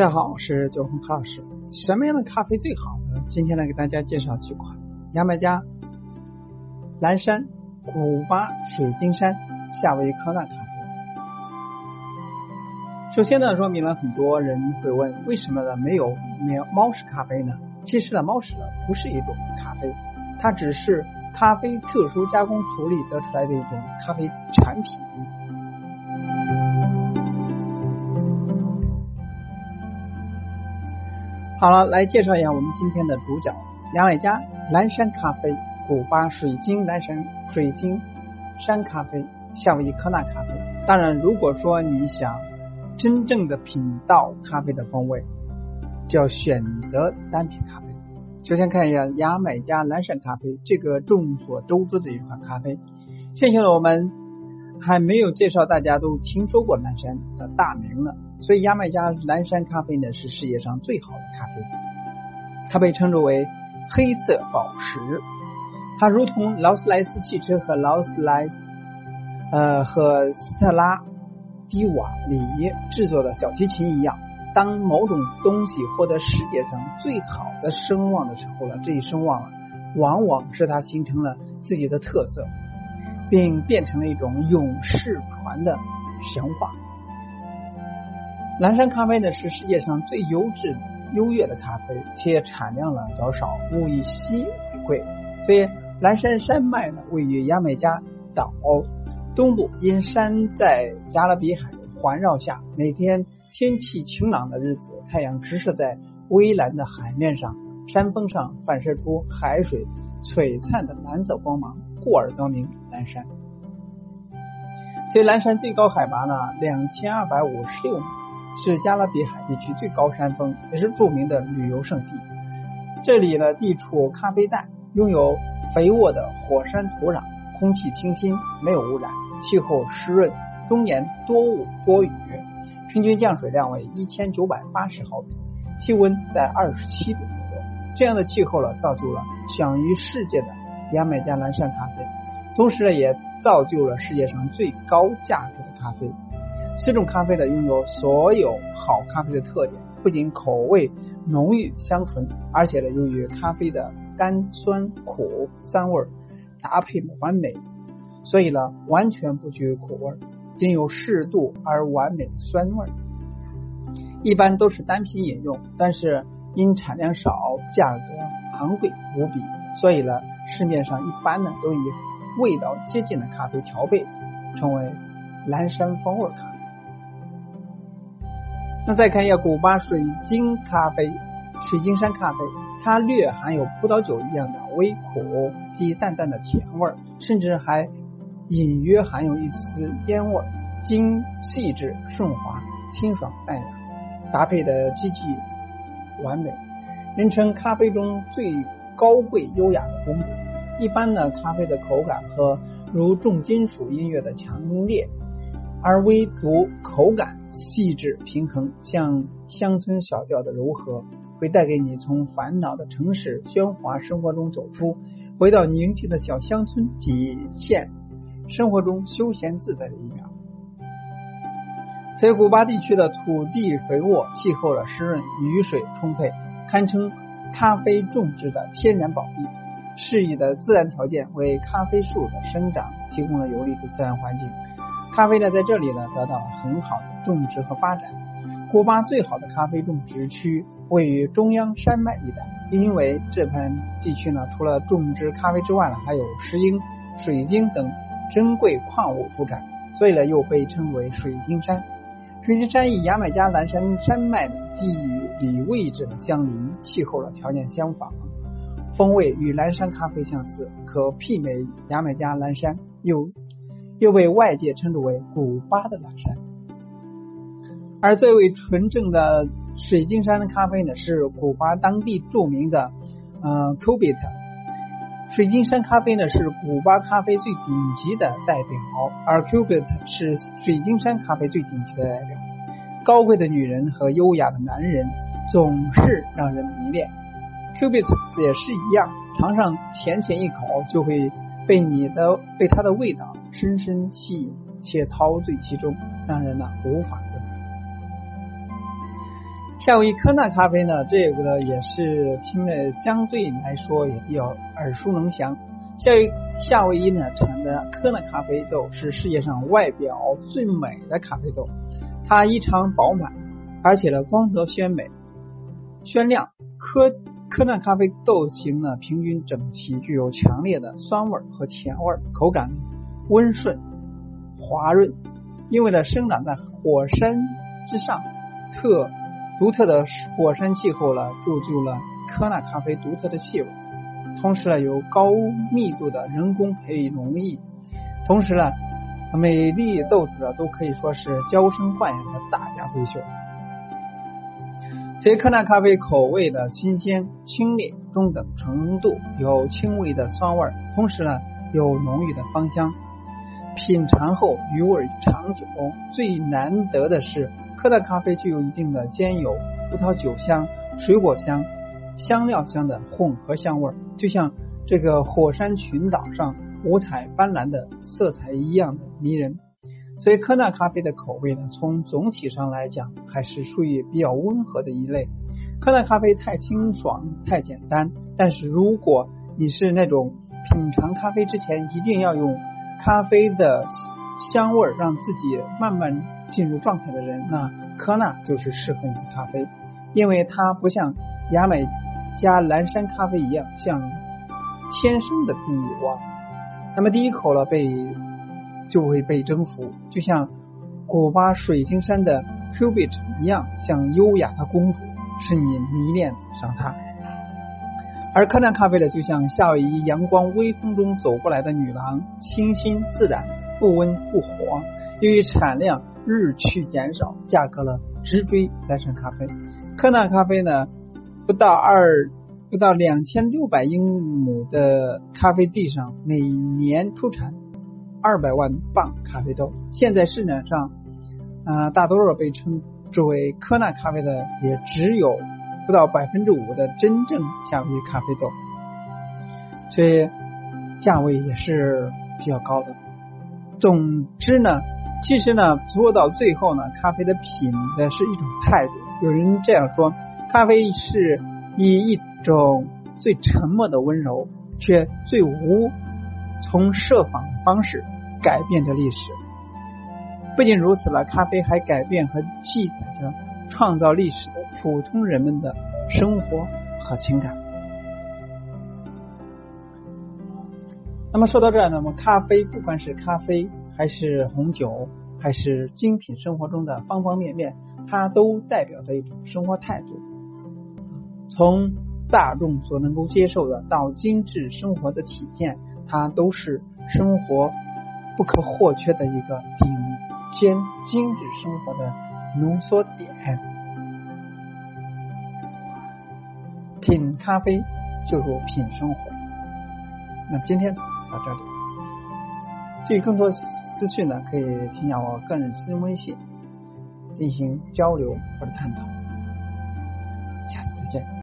大家好，我是九红何老师。什么样的咖啡最好呢？今天来给大家介绍几款：牙买加、蓝山、古巴、水晶山、夏威夷科纳咖啡。首先呢，说明了很多人会问，为什么呢没有没有猫屎咖啡呢？其实呢，猫屎呢不是一种咖啡，它只是咖啡特殊加工处理得出来的一种咖啡产品。好了，来介绍一下我们今天的主角——牙买加蓝山咖啡、古巴水晶蓝山水晶山咖啡、夏威夷科纳咖啡。当然，如果说你想真正的品到咖啡的风味，就要选择单品咖啡。首先看一下牙买加蓝山咖啡，这个众所周知的一款咖啡。剩下的我们还没有介绍，大家都听说过蓝山的大名了。所以，牙买加蓝山咖啡呢是世界上最好的咖啡，它被称之为黑色宝石。它如同劳斯莱斯汽车和劳斯莱斯呃和斯特拉迪瓦里制作的小提琴一样，当某种东西获得世界上最好的声望的时候了，这一声望啊，往往是它形成了自己的特色，并变成了一种永世传的神话。蓝山咖啡呢是世界上最优质、优越的咖啡，且产量呢较少，物以稀为贵。所以蓝山山脉呢位于牙买加岛东部，因山在加勒比海环绕下，每天天气晴朗的日子，太阳直射在微蓝的海面上，山峰上反射出海水璀璨的蓝色光芒，故而得名蓝山。所以蓝山最高海拔呢两千二百五十六米。是加勒比海地区最高山峰，也是著名的旅游胜地。这里呢，地处咖啡带，拥有肥沃的火山土壤，空气清新，没有污染，气候湿润，终年多雾多雨，平均降水量为一千九百八十毫米，气温在二十七度左右。这样的气候呢，造就了享誉世界的牙买加蓝山咖啡，同时呢，也造就了世界上最高价值的咖啡。这种咖啡呢，拥有所有好咖啡的特点，不仅口味浓郁香醇，而且呢，由于咖啡的甘酸苦三味搭配完美，所以呢，完全不具有苦味，仅有适度而完美的酸味。一般都是单品饮用，但是因产量少，价格昂贵无比，所以呢，市面上一般呢都以味道接近的咖啡调配，称为蓝山风味咖啡。那再看一下古巴水晶咖啡、水晶山咖啡，它略含有葡萄酒一样的微苦及淡淡的甜味，甚至还隐约含有一丝烟味，精细致顺滑、清爽淡雅，搭配的极其完美，人称咖啡中最高贵优雅的公主。一般呢，咖啡的口感和如重金属音乐的强烈。而唯独口感细致平衡，像乡村小调的柔和，会带给你从烦恼的城市喧哗生活中走出，回到宁静的小乡村，体现生活中休闲自在的一面。在古巴地区的土地肥沃，气候的湿润，雨水充沛，堪称咖啡种植的天然宝地。适宜的自然条件为咖啡树的生长提供了有利的自然环境。咖啡呢，在这里呢得到了很好的种植和发展。古巴最好的咖啡种植区位于中央山脉地带，因为这片地区呢，除了种植咖啡之外呢，还有石英、水晶等珍贵矿物出产，所以呢，又被称为水晶山。水晶山与牙买加蓝山山脉的地理位置相邻，气候的条件相仿，风味与蓝山咖啡相似，可媲美牙买加蓝山，又。又被外界称之为古巴的蓝山，而最为纯正的水晶山的咖啡呢，是古巴当地著名的呃 Cubit。水晶山咖啡呢是古巴咖啡最顶级的代表，而 Cubit 是水晶山咖啡最顶级的代表。高贵的女人和优雅的男人总是让人迷恋，Cubit 也是一样，尝上浅浅一口就会被你的被它的味道。深深吸引且陶醉其中，让人呢无法自拔。夏威夷科纳咖啡呢，这个呢也是听的相对来说也比较耳熟能详。夏威夏威夷呢产的科纳咖啡豆是世界上外表最美的咖啡豆，它异常饱满，而且呢光泽鲜美、鲜亮。科科纳咖啡豆型呢平均整齐，具有强烈的酸味和甜味，口感温顺滑润。因为呢生长在火山之上，特独特的火山气候呢，铸就了科纳咖啡独特的气味。同时呢，有高密度的人工培育农艺，同时呢，每粒豆子呢都可以说是娇生惯养的大家闺秀。所以科纳咖啡口味的新鲜、清冽、中等程度，有轻微的酸味，同时呢有浓郁的芳香。品尝后余味长久。最难得的是，科纳咖啡具有一定的兼有葡萄酒香、水果香、香料香的混合香味，就像这个火山群岛上五彩斑斓的色彩一样的迷人。所以，科纳咖啡的口味呢，从总体上来讲，还是属于比较温和的一类。科纳咖啡太清爽、太简单，但是如果你是那种品尝咖啡之前一定要用。咖啡的香味儿让自己慢慢进入状态的人，那科纳就是适合你的咖啡，因为它不像牙买加蓝山咖啡一样像天生的第一哇，那么第一口了被就会被征服，就像古巴水晶山的 Cubit 一样，像优雅的公主，使你迷恋上它。而科纳咖啡呢，就像夏威夷阳光微风中走过来的女郎，清新自然，不温不火。由于产量日趋减少，价格呢直追蓝山咖啡。科纳咖啡呢，不到二不到两千六百英亩的咖啡地上，每年出产二百万磅咖啡豆。现在市场上啊，大多数被称之为科纳咖啡的，也只有。不到百分之五的真正夏威夷咖啡豆，所以价位也是比较高的。总之呢，其实呢，说到最后呢，咖啡的品的是一种态度。有人这样说，咖啡是以一种最沉默的温柔，却最无从设防的方式改变着历史。不仅如此了，咖啡还改变和记载着创造历史的。普通人们的生活和情感。那么说到这儿，那么咖啡，不管是咖啡还是红酒，还是精品生活中的方方面面，它都代表着一种生活态度。从大众所能够接受的到精致生活的体现，它都是生活不可或缺的一个顶尖精致生活的浓缩点。品咖啡就如品生活。那今天到这里，至于更多资讯呢，可以添加我个人私人微信进行交流或者探讨。